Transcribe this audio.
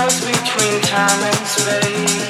miles between time and space.